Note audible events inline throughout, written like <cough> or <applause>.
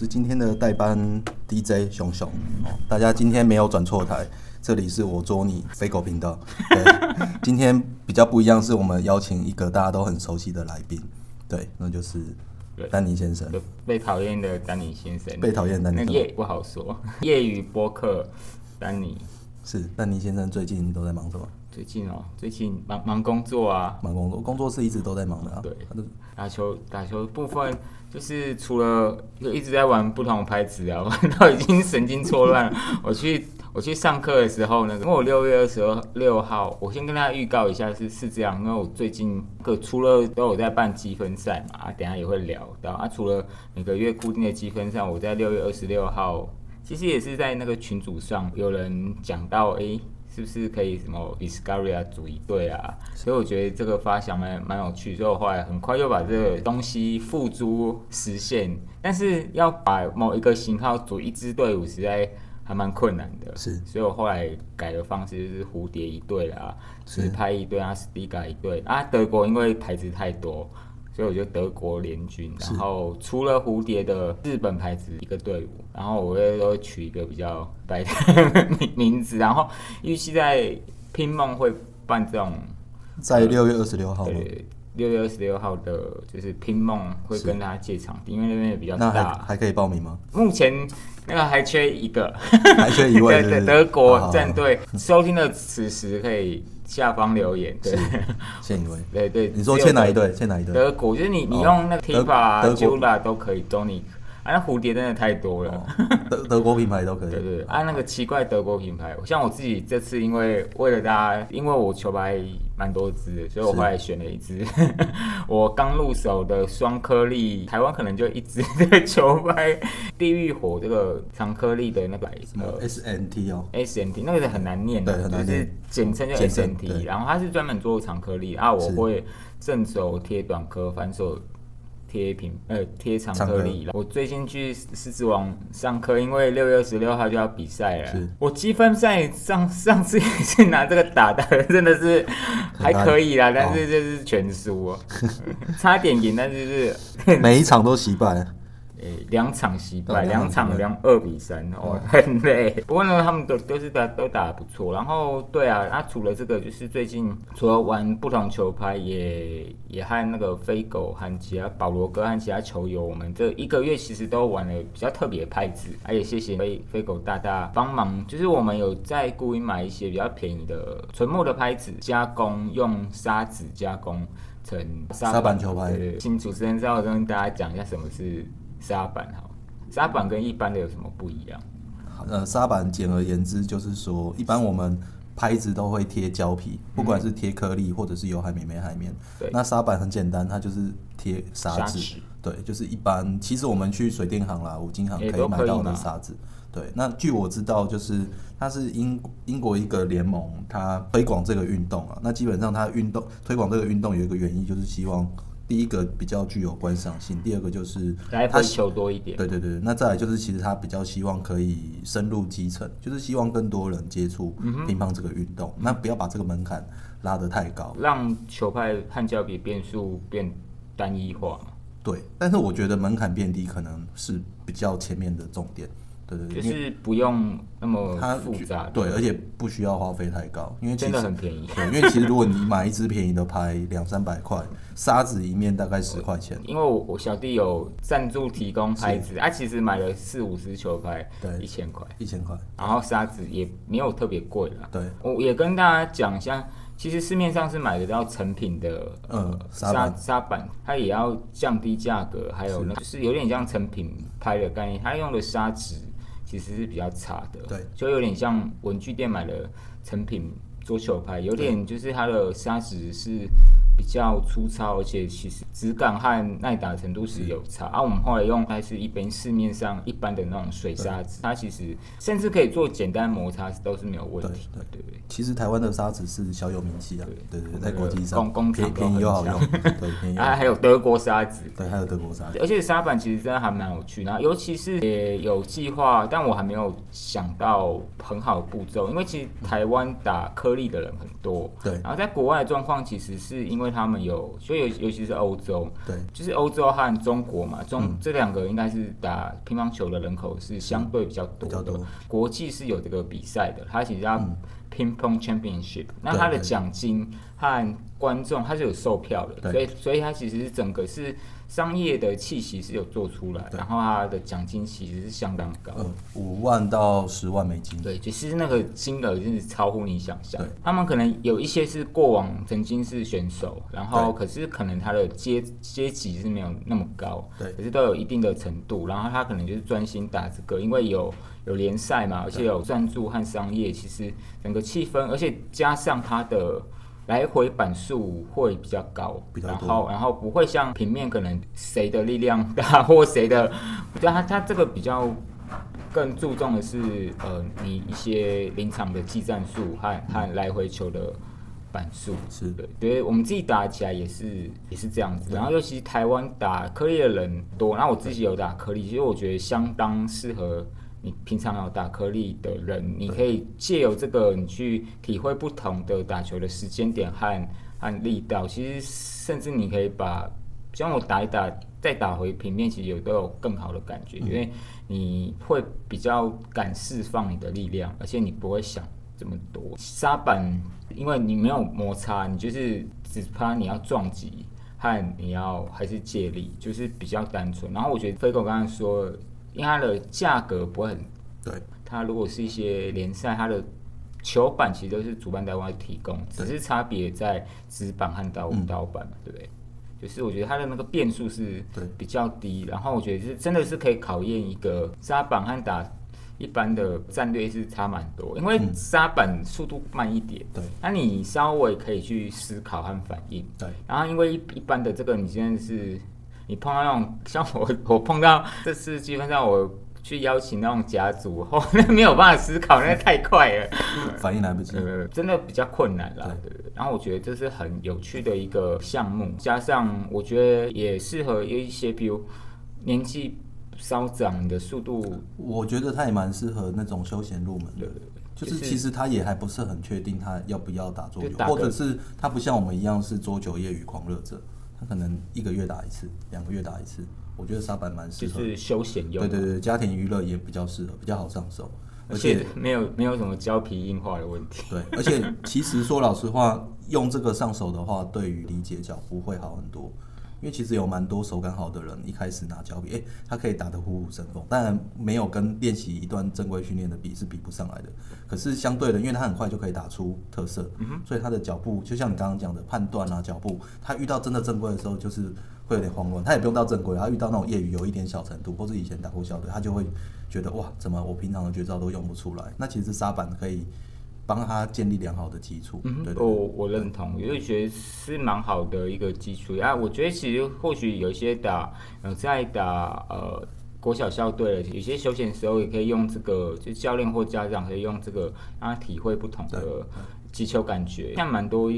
是今天的代班 DJ 熊熊。哦，大家今天没有转错台，这里是我捉你飞狗频道。对，<laughs> 今天比较不一样，是我们邀请一个大家都很熟悉的来宾，对，那就是丹尼先生。被讨厌的丹尼先生，被讨厌的丹尼那业不好说，业余播客丹尼。是丹尼先生最近都在忙什么？最近哦，最近忙忙工作啊，忙工作，工作是一直都在忙的啊。对打球打球部分就是除了就一直在玩不同的拍子啊，<laughs> 玩到已经神经错乱了。<laughs> 我去我去上课的时候呢，因为我六月二十六号，我先跟大家预告一下是是这样，因为我最近各除了都有在办积分赛嘛，啊，等下也会聊到啊，除了每个月固定的积分赛，我在六月二十六号。其实也是在那个群组上有人讲到，诶，是不是可以什么啊组一队啊？所以我觉得这个发想蛮蛮有趣，所以我后来很快又把这个东西付诸实现。但是要把某一个型号组一支队伍，实在还蛮困难的。是所以我后来改的方式就是蝴蝶一队啦，是直拍一队啊，史蒂嘎一队啊。德国因为牌子太多。所以我就德国联军，然后除了蝴蝶的日本牌子一个队伍，然后我会都取一个比较白的名名字，然后预期在拼梦会办这种，在六月二十六号吗？对，六月二十六号的就是拼梦会跟大家借场地，因为那边也比较那还大。还可以报名吗？目前那个还缺一个，还缺一位 <laughs> 对对，德国战队收听的此时可以下方留言，对欠一位。对 <laughs> 对。你说欠哪一队？欠哪一队？德国就是你，你哦用那个 Tifa 啊、德国 Jula 都可以，都你啊，那蝴蝶真的太多了。哦德德国品牌都可以。<laughs> 对对对，啊，那个奇怪德国品牌，像我自己这次因为为了大家，因为我球拍蛮多支的，所以我后来选了一支 <laughs> 我刚入手的双颗粒，台湾可能就一支的球拍，地狱火这个长颗粒的那个什么呃 SNT 哦？SNT 那个是很难念的，对很难念。就是简称叫简称对。SNT，然后它是专门做长颗粒啊，我会正手贴短颗，反手贴屏呃贴长颗粒了。我最近去狮子王上课，因为六月二十六号就要比赛了，我积分赛上 <laughs> 上次也是拿这个打的，真的是还可以啦，但是就是全输哦，<laughs> 差点赢，但是就是每一场都惜败。诶，两场惜哦败，两两场两二比三，哦，<laughs> 很累。不过呢，他们都都是打都打得不错。然后，对啊，那、除了这个，就是最近除了玩不同球拍，也也和那个飞狗和其他保罗哥和其他球友，我们这一个月其实都玩了比较特别的拍子。而且谢谢飞飞狗大大帮忙，就是我们有在故意买一些比较便宜的纯木的拍子，加工用砂纸加工成砂板球拍请主持人稍微跟大家讲一下什么是砂板好，沙板跟一般的有什么不一样？呃，沙板简而言之就是说，一般我们拍子都会贴胶皮，不管是贴颗粒或者是有海绵没海绵。对那沙板很简单，它就是贴砂纸。对，就是一般，其实我们去水电行啦、五金行可以买到的可以吗砂纸。对，那据我知道，就是它是英英国一个联盟，它推广这个运动啊。那基本上它运动推广这个运动有一个原因，就是希望第一个比较具有观赏性，第二个就是它球多一点。对对对，那再来就是，其实他比较希望可以深入基层，就是希望更多人接触乒乓这个运动。那不要把这个门槛拉得太高。让球拍和胶比变数变单一化嘛，对，但是我觉得门槛变低可能是比较前面的重点。对对对，就是不用那么它复杂的，对，而且不需要花费太高，因为其真的实很便宜。对，因为其实如果你买一支便宜的拍两三百块，沙子一面大概十块钱。因为我我小弟有赞助提供拍子，他、其实买了四五十球拍，对一千块，一千块，然后沙子也没有特别贵了。对，我也跟大家讲一下，其实市面上是买得到成品的嗯呃砂砂板它也要降低价格，还有呢就是有点像成品拍的概念，它用的砂纸其实是比较差的，对，就有点像文具店买的成品桌球拍，有点就是它的砂纸是。比较粗糙，而且其实质感和耐打程度是有差。啊，我们后来用还是一般市面上一般的那种水砂纸，它其实甚至可以做简单摩擦都是没有问题的，对对？其实台湾的沙子是小有名气啊，对对对，在国际上工工厂便宜便宜又好 <laughs> 用，对便宜啊，还有德国砂纸，对，还有德国沙子。而且砂板其实真的还蛮有趣的，然后尤其是也有计划，但我还没有想到很好的步骤，因为其实台湾打颗粒的人很多，对然后在国外的状况其实是因为为他们有，所以尤尤其是欧洲，对，就是欧洲和中国嘛，中、这两个应该是打乒乓球的人口是相对比较多的，多国际是有这个比赛的，它其实叫 Ping Pong Championship，、那它的奖金和观众它是有售票的，所以所以它其实是整个是商业的气息是有做出来，然后他的奖金其实是相当高。呃，五万到十万美金，对，其实那个金额真是超乎你想象。他们可能有一些是过往曾经是选手，然后可是可能他的阶阶级是没有那么高，对可是都有一定的程度，然后他可能就是专心打这个，因为有有联赛嘛，而且有赞助和商业，其实整个气氛，而且加上他的。来回板数会比较高，比较多。然后然后不会像平面可能谁的力量大 <laughs> 或谁的，我觉得他他这个比较更注重的是呃你一些临场的技战术和和来回球的板数。是。对，觉得我们自己打起来也是也是这样子，然后尤其台湾打颗粒的人多，然后我自己有打颗粒，其实我觉得相当适合你平常有打颗粒的人，你可以借由这个你去体会不同的打球的时间点和和力道，其实甚至你可以把像我打一打再打回平面，其实有都有更好的感觉，因为你会比较敢释放你的力量，而且你不会想这么多。沙板因为你没有摩擦，你就是只怕你要撞击和你要还是借力，就是比较单纯。然后我觉得飞狗刚刚说，因为它的价格不会很对，它如果是一些联赛，它的球板其实都是主办单位提供，只是差别在纸板和刀嗯。刀板嘛，对不对？就是我觉得它的那个变数是对比较低，然后我觉得是真的是可以考验一个沙板和打一般的战略是差蛮多，因为嗯。沙板速度慢一点，对。那你稍微可以去思考和反应，对，然后因为一一般的这个，你现在是你碰到那种像我，<laughs> 我碰到这次基本上我去邀请那种甲组后，<laughs> 那没有办法思考，那太快了，<laughs> 反应来不及，呃，真的比较困难啦。对。对对。然后我觉得这是很有趣的一个项目，加上我觉得也适合有一些，比如年纪稍长的速度，我觉得他也蛮适合那种休闲入门的对，对对，就是其实他也还不是很确定他要不要打桌球，或者是他不像我们一样是桌球业余狂热者，他可能一个月打一次，两个月打一次。我觉得沙板蛮适合，就是休闲用，对对对，家庭娱乐也比较适合，比较好上手，而且没有没有什么胶皮硬化的问题。对，<laughs> 而且其实说老实话，用这个上手的话，对于理解脚步会好很多。因为其实有蛮多手感好的人，一开始拿胶皮，诶、他可以打得虎虎生风，当然没有跟练习一段正规训练的比是比不上来的。可是相对的，因为他很快就可以打出特色，所以他的脚步就像你刚刚讲的判断啊，脚步，他遇到真的正规的时候，就是会有点慌乱。他也不用到正规，他遇到那种业余有一点小程度，或者以前打过校队，他就会觉得哇，怎么我平常的绝招都用不出来？那其实沙板可以帮他建立良好的基础。嗯哼，对对我我认同，因为觉得是蛮好的一个基础啊。我觉得其实或许有一些打呃在打呃国小校队的，有些休闲的时候也可以用这个，就教练或家长可以用这个让他体会不同的击球感觉。像蛮多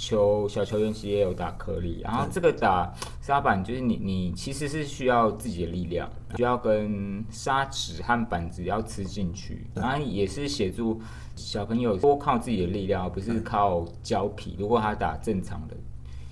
球小球员其实也有打颗粒，然后这个打沙板就是你你其实是需要自己的力量，需要跟砂纸和板子要吃进去，对然后也是协助小朋友多靠自己的力量，而不是靠胶皮。如果他打正常的。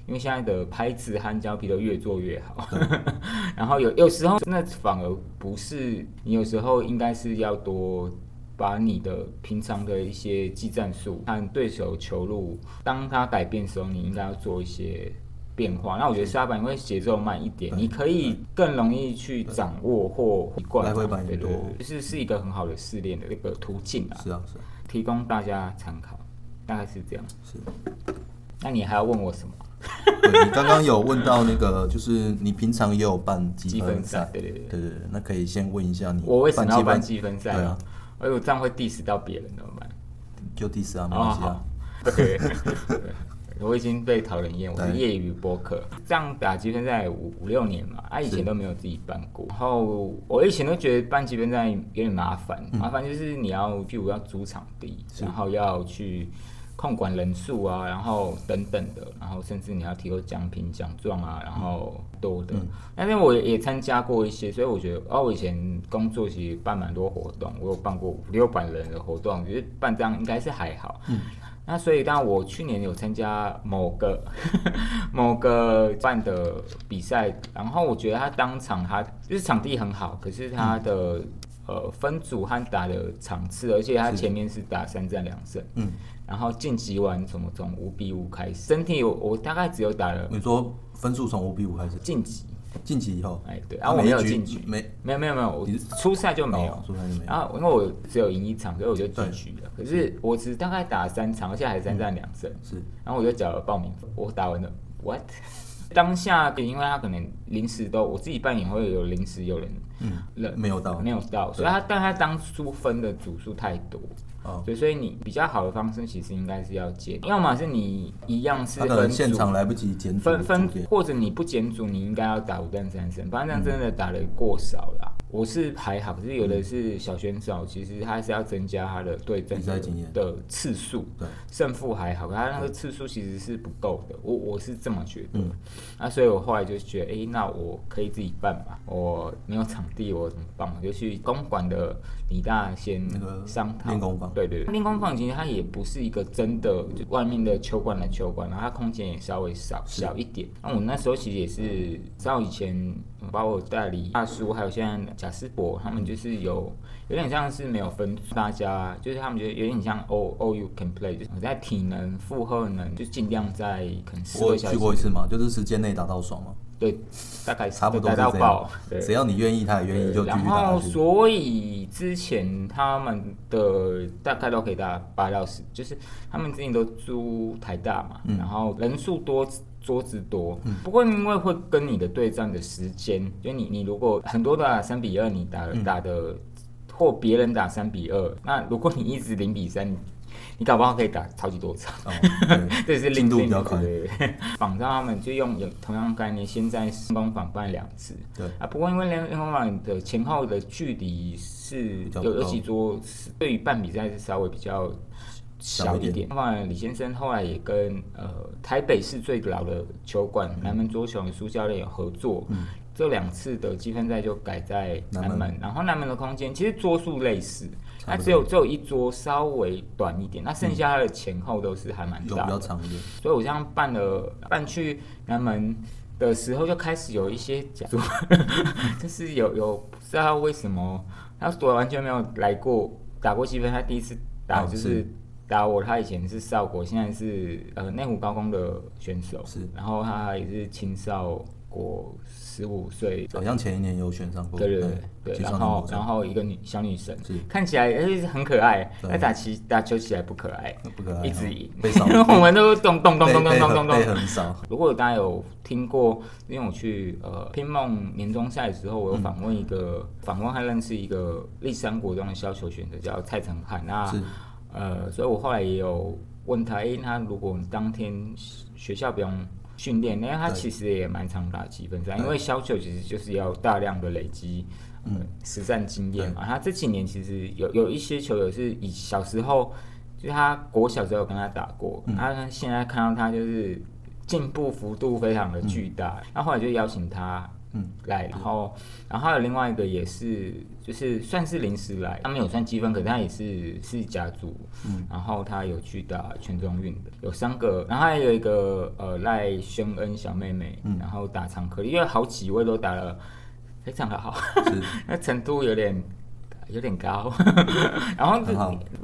因为现在的拍子和胶皮都越做越好，<laughs> 然后有有时候那反而不是你有时候应该是要多把你的平常的一些技战术和对手球路，当他改变的时候，你应该要做一些变化。那我觉得沙板因为节奏慢一点，你可以更容易去掌握或习惯嘛，来回板也对对多就是是一个很好的试炼的一个途径啊，是啊是啊提供大家参考，大概是这样。是。那你还要问我什么？对你刚刚有问到那个，就是你平常也有办积积分分赛，，对对对。对对对，那可以先问一下你，我为什么要办积积分赛对啊？哎呦，这样会 diss 到别人怎么办？就第四啊，没哦关系啊好。，对，<laughs> 对我已经被讨人厌，我是业余播客，这样打积分赛五五六年嘛，啊，以前都没有自己办过。然后我以前都觉得办积分赛有点麻烦，嗯麻烦就是你要，譬如要租场地，然后要去控管人数啊，然后等等的，然后甚至你要提供奖品、奖状啊，然后多的。但是我也参加过一些，所以我觉得，哦，我以前工作其实办蛮多活动，我有办过五六百人的活动，觉得办这样应该是还好。嗯。那所以，当然我去年有参加某个 <laughs> 某个办的比赛，然后我觉得他当场他就是场地很好，可是他的、呃分组和打的场次，而且他前面是打三战两胜，嗯，然后晋级完什么从五比五开始，整体我我大概只有打了你说分数从五比五开始，晋级，晋级以后，哎对，然后我没有晋级，没没有没有没有，我初赛就没有。哦，初赛就没有。然后因为我只有赢一场，所以我就进局了。可是我只大概打了三场，而且还是三战两胜。是。然后我就缴了报名。费，我打完了，what？<laughs> 当下因为他可能临时都我自己扮演会有临时有人嗯人没有到。没有到，所以他但他当初分的组数太多，哦，对，所以你比较好的方式其实应该是要减，要么是你一样是分组现场来不及检组分分组，或者你不减组，你应该要打五战三胜，反正真的打的过少啦。我是还好，可是有的是小选手，其实他是要增加他的对战的比赛经验的次数，胜负还好，可他那个次数其实是不够的，我我是这么觉得。嗯那所以我后来就觉得，诶，那我可以自己办吧，我没有场地，我怎么办？我就去公馆的李大先那个商讨。练功房对对对，练功房其实它也不是一个真的就外面的球馆的球馆，然后它空间也稍微少小一点。那我那时候其实也是，照以前把我代理大叔，还有现在贾斯伯，他们就是有有点像是没有分大家，就是他们觉得有点像 all all you can play，就是我在体能、负荷能，就尽量在可能四我去个小时。过一次嘛，就是时间内打到爽嘛，对，大概差不多达是这到爆样，。对，只要你愿意，他也愿意就继然续打后，下去。所以之前他们的大概都可以打八到十，就是他们之前都租台大嘛，嗯然后人数多。桌子多，不过因为会跟你的对战的时间，就你你如果很多打三比二，你打嗯打的或别人打三比二，那如果你一直零比三，你你搞不好可以打超级多场。<laughs> 这是进另另度比较快。对。对对仿照他们就用有同样概念，先在练功坊办两次。对。啊，不过因为练练功坊的前后的距离是有有几桌是对于办比赛是稍微比较小一点。点。当然，李先生后来也跟呃台北市最老的球馆南门桌球的苏教练有合作。这两次的积分赛就改在南门，南门。然后南门的空间其实桌数类似，那只有只有一桌稍微短一点，那剩下的前后都是还蛮有比较大的。长一点。所以我这样办了办去南门的时候，就开始有一些假组，<laughs> 就是有有不知道为什么，他我完全没有来过打过积分，他第一次打哦就是是打我，他以前是少国，现在是呃内湖高工的选手，是然后他也是青少国十五岁好像前一年有选上过，对对对然后然后一个女小女生，看起来哎很可爱，对。但打起打球起来不可爱，不可爱哦，一直赢，被扫，<laughs> 我们都咚咚咚咚咚被咚咚。咚。很少，如果大家有听过，因为我去呃拼梦年终赛的时候，我有访问一个访问还认识一个立山国中的削球选手叫蔡成汉，那呃，所以我后来也有问他，诶，他如果当天学校不用训练，因为他其实也蛮常打积分赛，因为削球其实就是要大量的累积。嗯，实战经验嘛，他这几年其实有有一些球友是以小时候，就是他国小时候有跟他打过，他现在看到他就是进步幅度非常的巨大，那、后来就邀请他嗯。来，然后然后还有另外一个也是就是算是临时来，他没有算积分，可是他也是是甲组，嗯。然后他有去打全中运的，有三个，然后还有一个呃赖宣恩小妹妹，嗯。然后打长颗粒，因为好几位都打了非常的好，<laughs> 那程度有点有点高，<laughs> 然后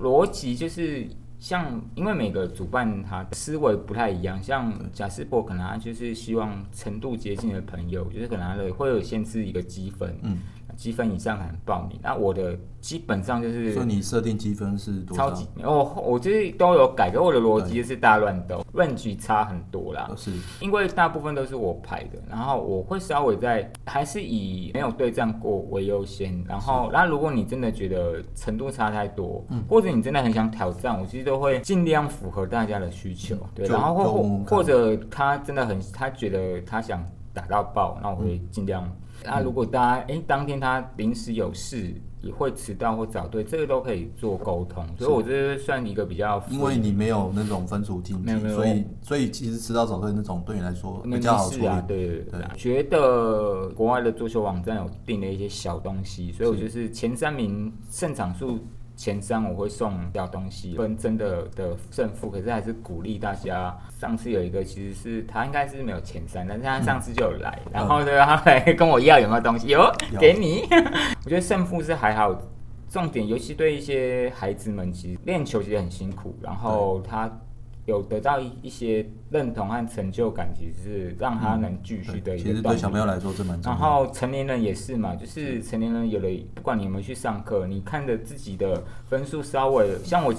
逻辑就是像，因为每个主办他思维不太一样，像贾斯伯可能他就是希望程度接近的朋友，就是可能他的会有限制一个积分，嗯，积分以上才能报名。那我的基本上就是所以你设定积分是多少超级？哦，我就是都有改，可我的逻辑就是大乱斗，range 差很多啦。是因为大部分都是我排的，然后我会稍微在还是以没有对战过为优先，然后，那如果你真的觉得程度差太多，嗯或者你真的很想挑战，我其实都会尽量符合大家的需求，对，然后或或者他真的很他觉得他想打到爆，那我会尽量。那、如果大家哎、诶当天他临时有事，也会迟到或早退，这个都可以做沟通，所以我这算一个比较因为你没有那种分组竞技，没有没有所以所以其实迟到早退那种对你来说比较好处理。啊，对对对对。觉得国外的足球网站有定了一些小东西，所以我就是前三名胜场数前三我会送掉东西，分真的的胜负，可是还是鼓励大家。上次有一个其实是他应该是没有前三，但是他上次就有来，然后呢 <laughs> 他来跟我要有没有东西，有给你。<laughs> 我觉得胜负是还好，重点尤其对一些孩子们，其实练球其实很辛苦，然后他。有得到一一些认同和成就感，其实是让他能继续的一个。其实对小朋友来说，这蛮重要。然后成年人也是嘛，就是成年人有了，不管你有没有去上课，你看着自己的分数稍微，像我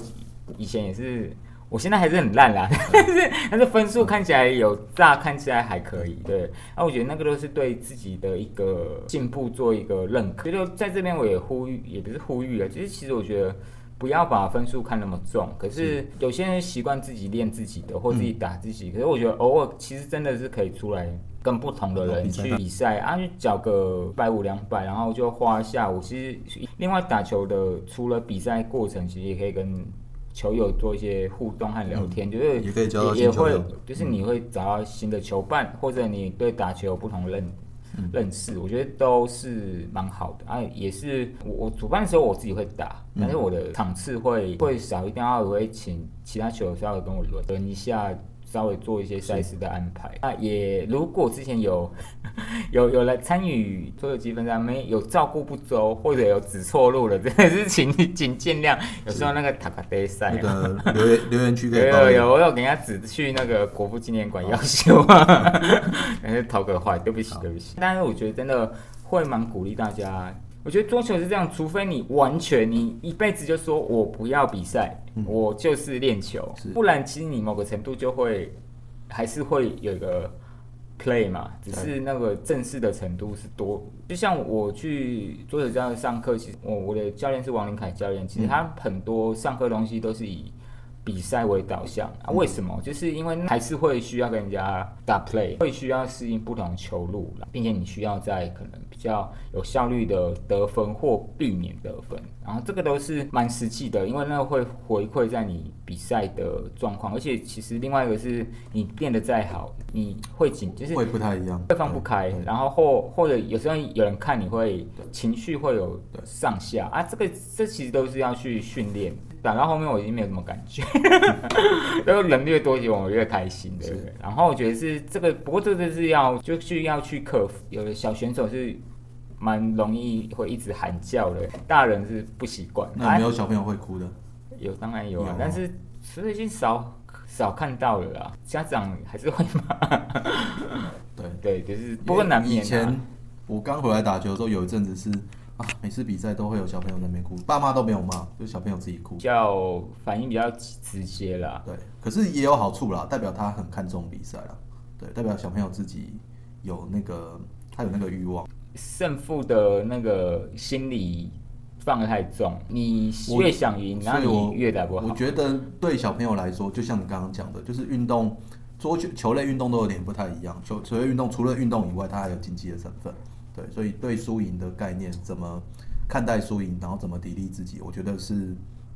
以前也是，我现在还是很烂啦，<laughs> 但是但是分数看起来有大，看起来还可以。对，那我觉得那个都是对自己的一个进步做一个认可。所以在这边我也呼吁，也不是呼吁啊，其实其实我觉得。不要把分数看那么重，可是有些人习惯自己练自己的，或自己打自己。可是我觉得偶尔其实真的是可以出来跟不同的人去比赛啊，去缴个百五两百，然后就花下午。其实另外打球的，除了比赛过程，其实也可以跟球友做一些互动和聊天，就是也可以也会就是你会找到新的球伴，或者你对打球有不同认。认识，我觉得都是蛮好的啊，也是我我主办的时候我自己会打，但是我的场次会会少一定要我会请其他球友稍微跟我轮轮一下。稍微做一些赛事的安排啊，也如果之前有 <laughs> 有有来参与所有积分赛，没有照顾不周或者有指错路了，<laughs> 真的是请请见谅。有时候那个塔卡杯赛，那个留言留言区可以有有，我有给人家指去那个国父纪念馆要修啊，<laughs> 还是逃个坏，对不起对不起。但是我觉得真的会蛮鼓励大家。我觉得桌球是这样，除非你完全你一辈子就说我不要比赛，我就是练球，不然其实你某个程度就会还是会有一个 play 嘛，只是那个正式的程度是多。就像我去桌球教练上课，其实我我的教练是王林凯教练，其实他很多上课东西都是以。比赛为导向啊？为什么？就是因为还是会需要跟人家打 play，会需要适应不同球路，并且你需要在可能比较有效率的得分或避免得分，然后这个都是蛮实际的，因为那会回馈在你比赛的状况。而且其实另外一个是你练得再好，你会紧，就是会不太一样，会放不开，然后或或者有时候有人看你会情绪会有上下啊，这个这其实都是要去训练。打到后面我已经没有什么感觉，<laughs> 然后人越多，我越开心，对不对？然后我觉得是这个，不过这个是要就是要去克服。有的小选手是蛮容易会一直喊叫的，大人是不习惯。那没有小朋友会哭的？有，当然有啊，但是其实已经少少看到了啦。家长还是会骂。对 <laughs> 对，就是不过难免。以前我刚回来打球的时候，有一阵子是。啊，每次比赛都会有小朋友在那边哭，爸妈都没有骂，就小朋友自己哭，比较反应比较直接啦。对，可是也有好处啦，代表他很看重比赛啦。对，代表小朋友自己有那个，他有那个欲望。胜负的那个心理放得太重，你越想赢，那你越打不好。我觉得对小朋友来说，就像你刚刚讲的，就是运动，桌球球类运动都有点不太一样。球球类运动除了运动以外，它还有竞技的成分。对，所以对输赢的概念怎么看待输赢，然后怎么砥砺自己，我觉得是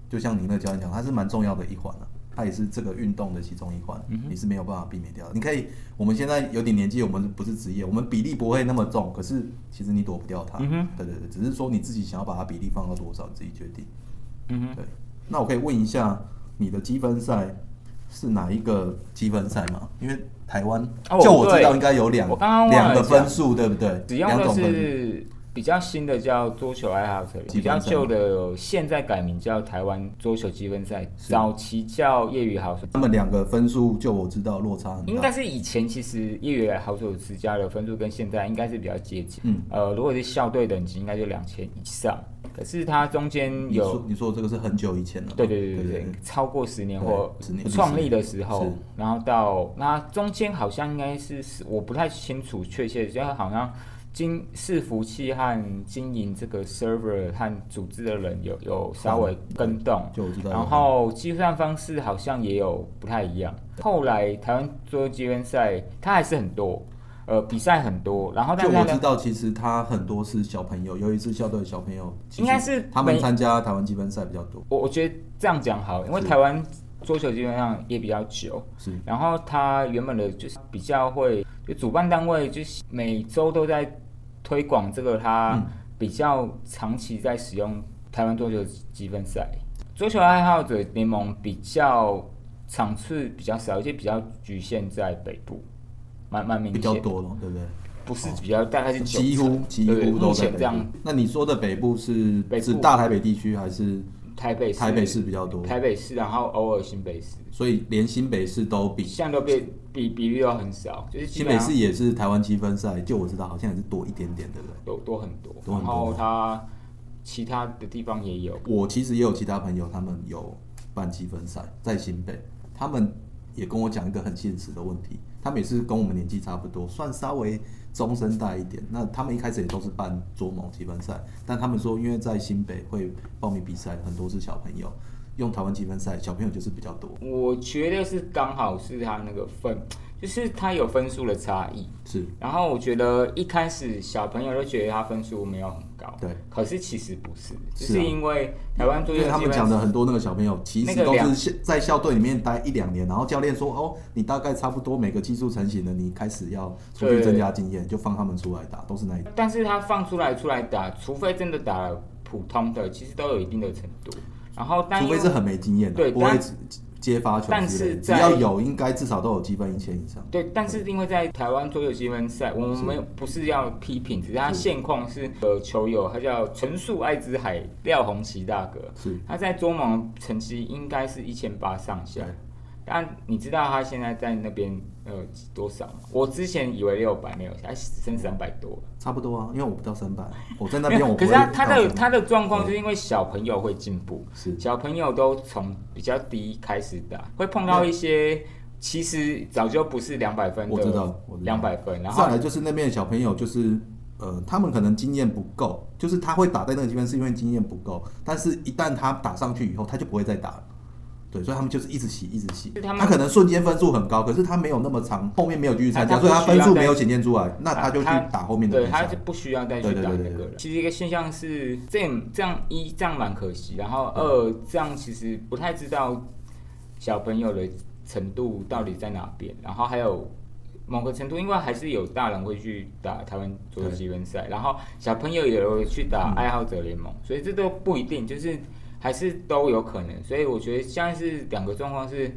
就像您的教练讲，它是蛮重要的一环了。它也是这个运动的其中一环，你是没有办法避免掉的。你可以，我们现在有点年纪，我们不是职业，我们比例不会那么重，可是其实你躲不掉它。嗯对对对，只是说你自己想要把它比例放到多少，你自己决定。嗯哼，对。那我可以问一下，你的积分赛是哪一个积分赛吗？因为台湾，就我知道应该有两两个分数，对不对？只要的是比较新的叫桌球爱好者，比较旧的现在改名叫台湾桌球积分赛，早期叫业余好手。他们两个分数，就我知道落差很大。应该是以前其实业余好手之家的分数跟现在应该是比较接近。嗯，呃，如果是校队等级，应该就两千以上。可是它中间有你说这个是很久以前了，对对对对对，超过十年或创立的时候，然后到那中间好像应该是我不太清楚确切，就好像经伺服器和经营这个 server 和组织的人有有稍微跟动，就我知道，然后计算方式好像也有不太一样。后来台湾做积分赛，它还是很多。呃，比赛很多，然后就我知道，其实他很多是小朋友，尤其是校队的小朋友，应该是他们参加台湾积分赛比较多。我我觉得这样讲好，因为台湾桌球基本上也比较久，是。然后他原本的就是比较会，就主办单位就是每周都在推广这个，他比较长期在使用台湾桌球积分赛。桌球爱好者联盟比较场次比较少，而且比较局限在北部，蛮蛮明比显。较多了，对不对？不是比较，大概是几乎成几乎都在样。那你说的北部是北部。指大台北地区还是？台北市。台北市比较多？台北市，然后偶尔新北市，所以连新北市都比现在都比比比例都很少，就是新北市也是台湾积分赛，就我知道好像也是多一点点，对不对？多多很多，多很多。然后它其他的地方也有，我其实也有其他朋友，他们有办积分赛在新北，他们也跟我讲一个很现实的问题，他们也是跟我们年纪差不多，算稍微中生代一点。那他们一开始也都是办桌盟积分赛，但他们说因为在新北会报名比赛，很多是小朋友，用台湾积分赛，小朋友就是比较多，我觉得是刚好是他那个份，就是它有分数的差异。是然后我觉得一开始小朋友都觉得他分数没有很高，对。可是其实不是，就是因为台湾桌因为他们讲的很多那个小朋友，其实都是在校队里面待一两年，然后教练说哦，你大概差不多每个技术成型了，你开始要出去增加经验，就放他们出来打，都是那一种。但是他放出来出来打，除非真的打了普通的，其实都有一定的程度。然后但除非是很没经验的，对不会只接发球但之类的，只要有，应该至少都有积分一千以上。对，但是因为在台湾桌球积分赛，我们不是要批评，只是他现况是呃球友，他叫纯素爱之海廖红旗大哥，是，他在桌盟成绩应该是一千八上下。但你知道他现在在那边呃多少吗？我之前以为六百没有，他剩三百多。差不多啊，因为我不到三百，我在那边我 <laughs> 不可是他他的他的状况就是因为小朋友会进步，是小朋友都从比较低开始打，会碰到一些其实早就不是两百分的，两百分，然后再来就是那边的小朋友，就是呃，他们可能经验不够，就是他会打在那个地方是因为经验不够，但是一旦他打上去以后，他就不会再打了。对，所以他们就是一直洗，一直洗。是他可能瞬间分数很高，可是他没有那么长，后面没有继续参加，所以他分数没有显现出来，那他就去打后面的对，他就。不需要再去打那个了。其实一个现象是，这样这样一这样蛮可惜，然后二这样其实不太知道小朋友的程度到底在哪边，然后还有某个程度，因为还是有大人会去打台湾桌球积分赛，然后小朋友也有去打爱好者联盟，所以这都不一定，就是还是都有可能。所以我觉得现在是两个状况是，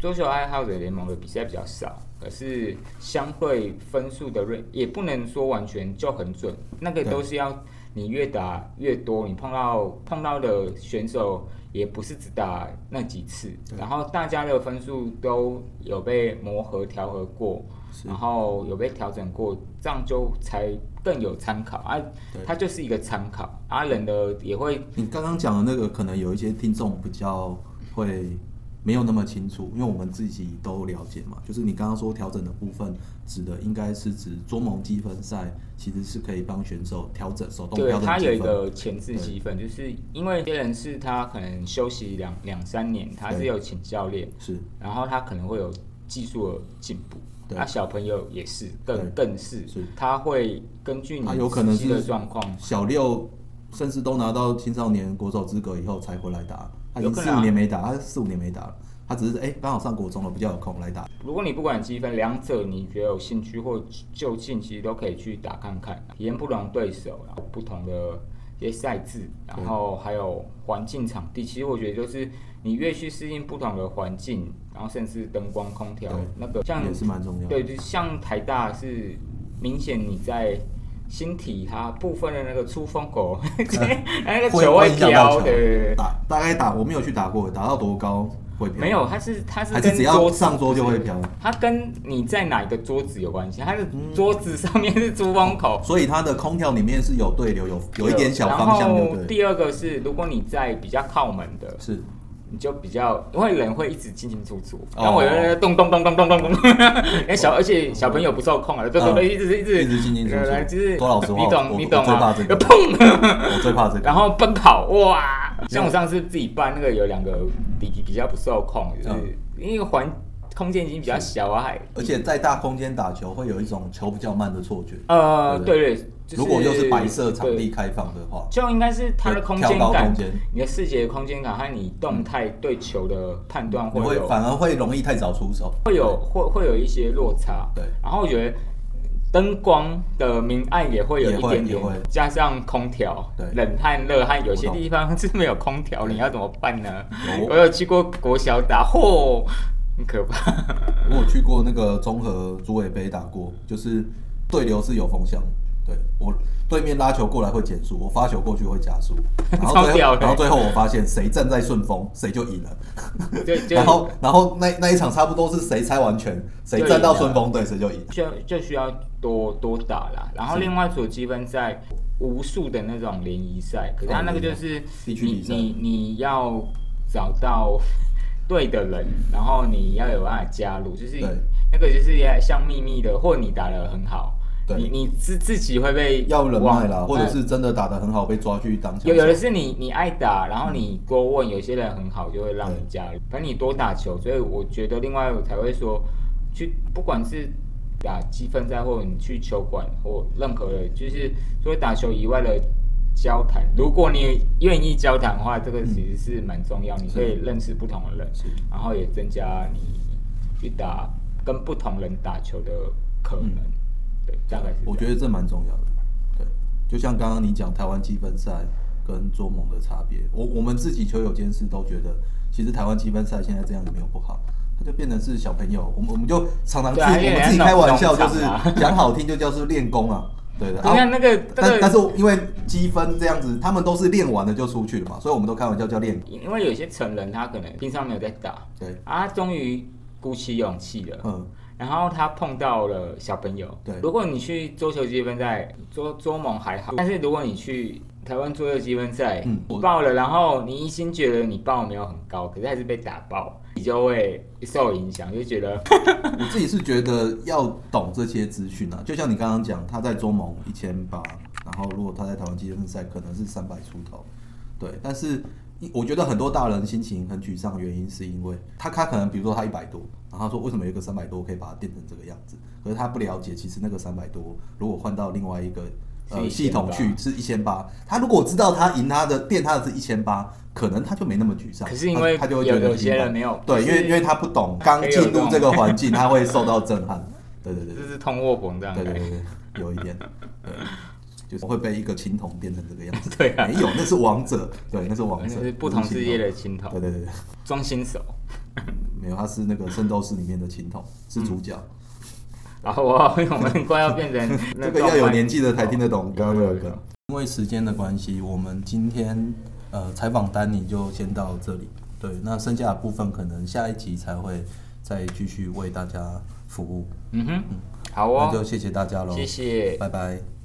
桌球爱好者联盟的比赛比较少，可是相对分数的锐也不能说完全就很准，那个都是要你越打越多，你碰到碰到的选手也不是只打那几次，然后大家的分数都有被磨合调和过，是然后有被调整过，这样就才更有参考啊对。它就是一个参考啊，人的也会你刚刚讲的那个，可能有一些听众比较会没有那么清楚，因为我们自己都了解嘛。就是你刚刚说调整的部分，指的应该是指桌盟积分赛，其实是可以帮选手调整手动对调整它有一。个前置积分，就是因为有些人是他可能休息两两三年，他是有请教练，是然后他可能会有技术的进步。对那、小朋友也是，更更是，是他会根据你他有可能实际的状况，小六，甚至都拿到青少年国手资格以后才回来打。他已经四有可能啊五年没打，他四五年没打了。他只是哎，刚、好上国中了，比较有空来打。如果你不管积分，两者你觉得有兴趣或就近，其实都可以去打看看，体验不同对手，然后不同的一些赛制，然后还有环境场地。其实我觉得就是你越去适应不同的环境，然后甚至灯光、空调那个像也是蛮重要对，就像台大是明显你在。星体它部分的那个出风口，<laughs> <laughs> 那个球会飘，对对对，打大概打，我没有去打过，打到多高会飘？没有，它是它是只要桌上桌就会飘？它跟你在哪一个桌子有关系，它的嗯桌子上面是出风口，所以它的空调里面是有对流，有有一点小方向，然后？第二个是，如果你在比较靠门的，是你就比较，因为人会一直进进出出，哦然后我有那个咚咚咚咚咚咚咚，<laughs> 哎小，而且小朋友不受控啊，对对对，嗯一直一直一直进进出出就是多老实话你我懂你懂吗我最怕这？个就砰，<laughs> 我最怕这个。然后奔跑，哇！像我上次自己办那个有两个比比较不受控，就是嗯因为环空间已经比较小啊，还而且在大空间打球会有一种球比较慢的错觉。呃，对对对，就是如果又是白色场地对开放的话，就应该是它的空间感空，你的视觉空间感和你动态对球的判断你会会有反而会容易太早出手。会有会会有一些落差。对然后我觉得灯光的明暗也会有一点点，加上空调对，冷和热汗，有些地方是没有空调，你要怎么办呢？我有去过国小打，嚯，很可怕。<laughs> 我有去过那个综合组委杯打过，就是对流是有风向的，对我对面拉球过来会减速，我发球过去会加速，<laughs> 然后最后然后最后我发现谁站在顺风谁就赢了，就 <laughs> 就然后然后那那一场差不多是谁猜完全谁站到顺风对谁就赢，需要就需要多多打啦。然后另外除了积分赛，无数的那种联谊赛，可是他那个就是你你你要找到对的人，然后你要有办法加入，就是那个就是像秘密的，或你打的很好，你你自自己会被要人脉啦，或者是真的打的很好被抓去当枪有有的是你你爱打，然后你多问，有些人很好就会让你加入。反正你多打球，所以我觉得另外我才会说，去不管是打积分赛，或者你去球馆或任何的，就是除了打球以外的交谈，如果你愿意交谈的话，这个其实是蛮重要，你可以认识不同的人是，然后也增加你去打跟不同人打球的可能。对，大概是。我觉得这蛮重要的。对，就像刚刚你讲台湾积分赛跟桌盟的差别，我我们自己球友间是都觉得，其实台湾积分赛现在这样也没有不好，它就变成是小朋友，我们我们就常常去，对啊我们自己开玩笑，就是讲好听就叫是练功啊。对的，你看那个这个但但是因为积分这样子，他们都是练完了就出去了嘛，所以我们都开玩笑叫练。因为有些成人他可能平常没有在打，对，啊，他终于鼓起勇气了，嗯，然后他碰到了小朋友。对如果你去桌球积分赛，桌桌盟还好，但是如果你去台湾桌球积分赛，你报了，然后你一心觉得你报没有很高，可是还是被打爆，你就会受影响，就觉得我自己是觉得要懂这些资讯啊，就像你刚刚讲，他在中盟一千八，然后如果他在台湾积分赛可能是三百出头，对，但是我觉得很多大人心情很沮丧，原因是因为他他可能比如说他一百多，然后说为什么有个三百多可以把它变成这个样子，可是他不了解，其实那个三百多如果换到另外一个呃系统去是一千八，他如果知道他赢他的垫他的是一千八，可能他就没那么沮丧，可是因为他他就会觉得有有些人没有对，因为因为他不懂，刚进入这个环境，他会受到震撼。对对对对这是通货膨胀的。对对对对，有一点，对，就是会被一个青铜变成这个样子。<laughs> 对啊没有，那是王者，对，那是王者，是不同世界的青铜对，对对对，中新手。没有，他是那个圣斗士里面的青铜，是主角。然后我我们快要变成那 <laughs> 这个要有年纪的才听得懂刚刚那个。因为时间的关系，我们今天呃采访丹尼就先到这里。对，那剩下的部分可能下一集才会再继续为大家服务。嗯哼，好哦，那就谢谢大家喽，谢谢。拜拜。